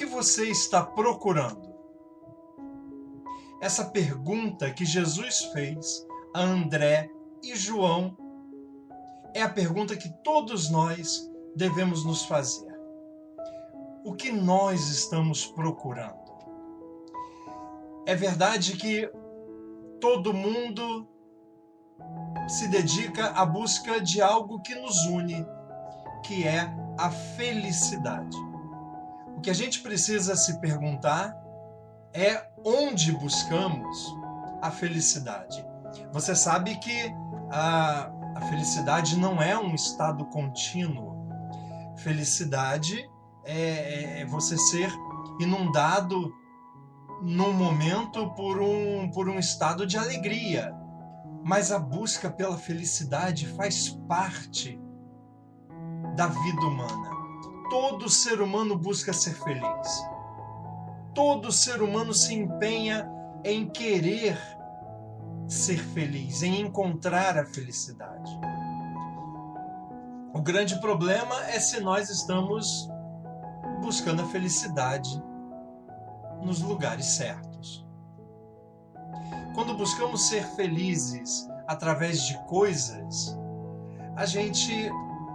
que você está procurando? Essa pergunta que Jesus fez a André e João é a pergunta que todos nós devemos nos fazer. O que nós estamos procurando? É verdade que todo mundo se dedica à busca de algo que nos une, que é a felicidade. O que a gente precisa se perguntar é onde buscamos a felicidade. Você sabe que a, a felicidade não é um estado contínuo. Felicidade é, é você ser inundado num momento por um, por um estado de alegria. Mas a busca pela felicidade faz parte da vida humana. Todo ser humano busca ser feliz. Todo ser humano se empenha em querer ser feliz, em encontrar a felicidade. O grande problema é se nós estamos buscando a felicidade nos lugares certos. Quando buscamos ser felizes através de coisas, a gente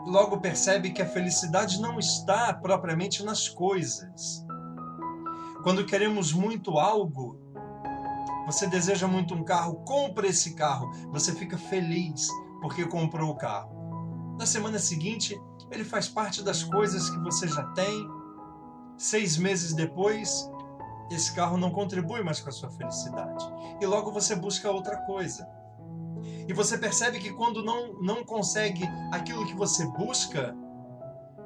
logo percebe que a felicidade não está propriamente nas coisas. Quando queremos muito algo, você deseja muito um carro, compra esse carro. Você fica feliz porque comprou o carro. Na semana seguinte, ele faz parte das coisas que você já tem. Seis meses depois, esse carro não contribui mais com a sua felicidade. E logo você busca outra coisa. E você percebe que quando não, não consegue aquilo que você busca,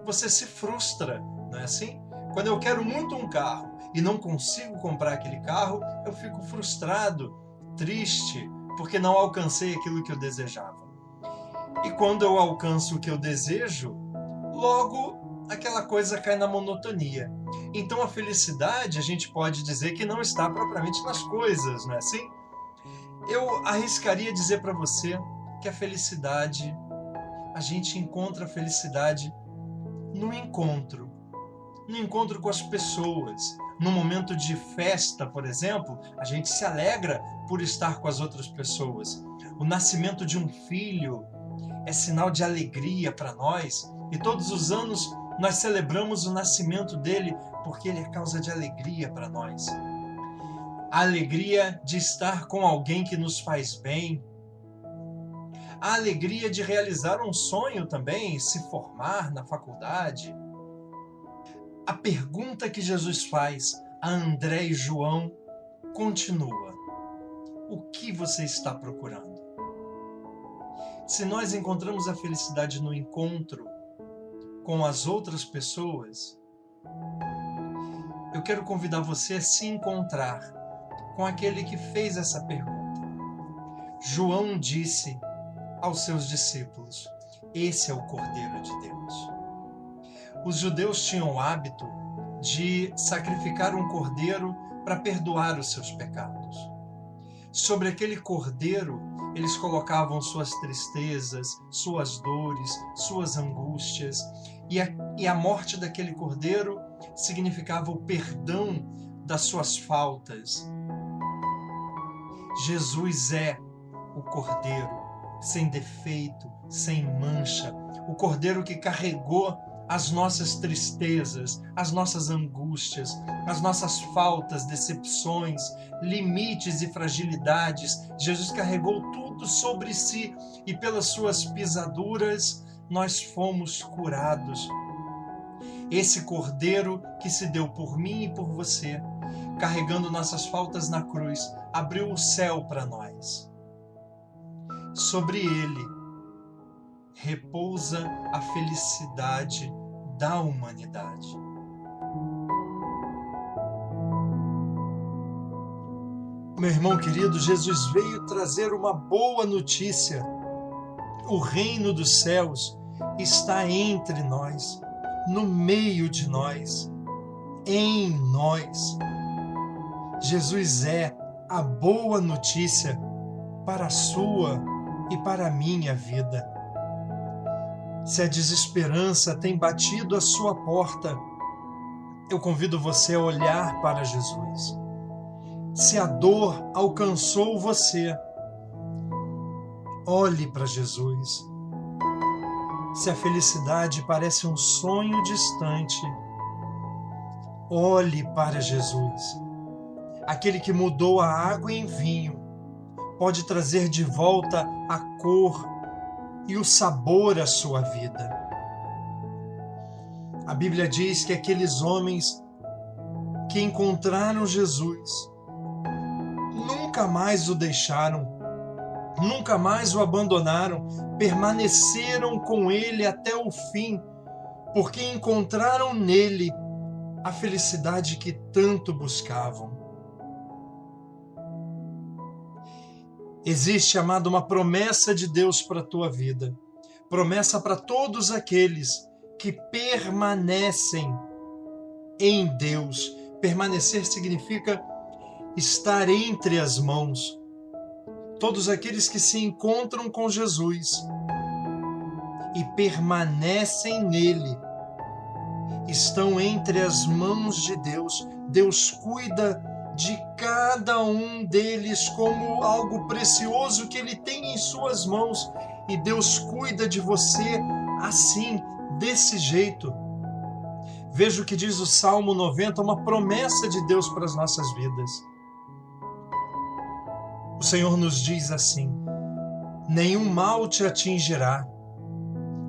você se frustra, não é assim? Quando eu quero muito um carro e não consigo comprar aquele carro, eu fico frustrado, triste, porque não alcancei aquilo que eu desejava. E quando eu alcanço o que eu desejo, logo aquela coisa cai na monotonia. Então a felicidade, a gente pode dizer que não está propriamente nas coisas, não é assim? Eu arriscaria dizer para você que a felicidade, a gente encontra a felicidade no encontro, no encontro com as pessoas. No momento de festa, por exemplo, a gente se alegra por estar com as outras pessoas. O nascimento de um filho é sinal de alegria para nós e todos os anos nós celebramos o nascimento dele porque ele é causa de alegria para nós a alegria de estar com alguém que nos faz bem, a alegria de realizar um sonho também, se formar na faculdade. A pergunta que Jesus faz a André e João continua: O que você está procurando? Se nós encontramos a felicidade no encontro com as outras pessoas, eu quero convidar você a se encontrar com aquele que fez essa pergunta. João disse aos seus discípulos: Esse é o Cordeiro de Deus. Os judeus tinham o hábito de sacrificar um cordeiro para perdoar os seus pecados. Sobre aquele cordeiro, eles colocavam suas tristezas, suas dores, suas angústias, e a, e a morte daquele cordeiro significava o perdão das suas faltas, Jesus é o Cordeiro sem defeito, sem mancha, o Cordeiro que carregou as nossas tristezas, as nossas angústias, as nossas faltas, decepções, limites e fragilidades. Jesus carregou tudo sobre si e pelas suas pisaduras nós fomos curados. Esse Cordeiro que se deu por mim e por você, carregando nossas faltas na cruz, abriu o céu para nós. Sobre ele repousa a felicidade da humanidade. Meu irmão querido, Jesus veio trazer uma boa notícia. O reino dos céus está entre nós, no meio de nós, em nós. Jesus é a boa notícia para a sua e para a minha vida. Se a desesperança tem batido a sua porta, eu convido você a olhar para Jesus. Se a dor alcançou você, olhe para Jesus. Se a felicidade parece um sonho distante, olhe para Jesus. Aquele que mudou a água em vinho pode trazer de volta a cor e o sabor à sua vida. A Bíblia diz que aqueles homens que encontraram Jesus nunca mais o deixaram, nunca mais o abandonaram, permaneceram com ele até o fim, porque encontraram nele a felicidade que tanto buscavam. Existe, amado, uma promessa de Deus para a tua vida. Promessa para todos aqueles que permanecem em Deus. Permanecer significa estar entre as mãos. Todos aqueles que se encontram com Jesus e permanecem nele estão entre as mãos de Deus. Deus cuida de cada um deles como algo precioso que ele tem em suas mãos. E Deus cuida de você assim, desse jeito. Veja o que diz o Salmo 90, uma promessa de Deus para as nossas vidas. O Senhor nos diz assim: nenhum mal te atingirá,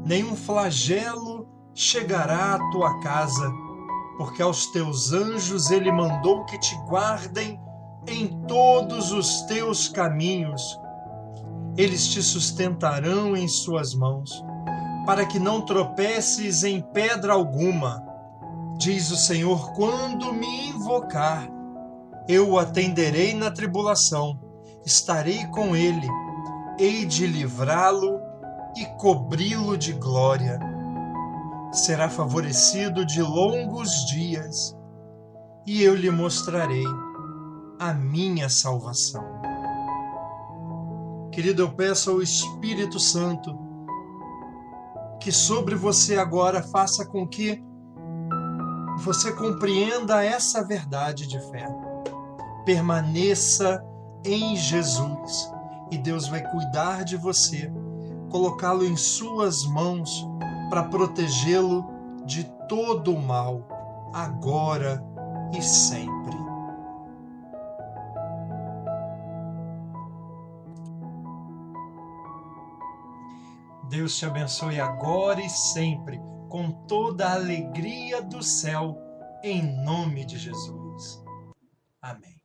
nenhum flagelo chegará à tua casa porque aos teus anjos ele mandou que te guardem em todos os teus caminhos. Eles te sustentarão em suas mãos, para que não tropeces em pedra alguma. Diz o Senhor: quando me invocar, eu o atenderei na tribulação, estarei com ele, hei de livrá-lo e cobri-lo de glória será favorecido de longos dias, e eu lhe mostrarei a minha salvação. Querido, eu peço ao Espírito Santo que sobre você agora faça com que você compreenda essa verdade de fé. Permaneça em Jesus e Deus vai cuidar de você, colocá-lo em suas mãos para protegê-lo de todo o mal, agora e sempre. Deus te abençoe agora e sempre, com toda a alegria do céu, em nome de Jesus. Amém.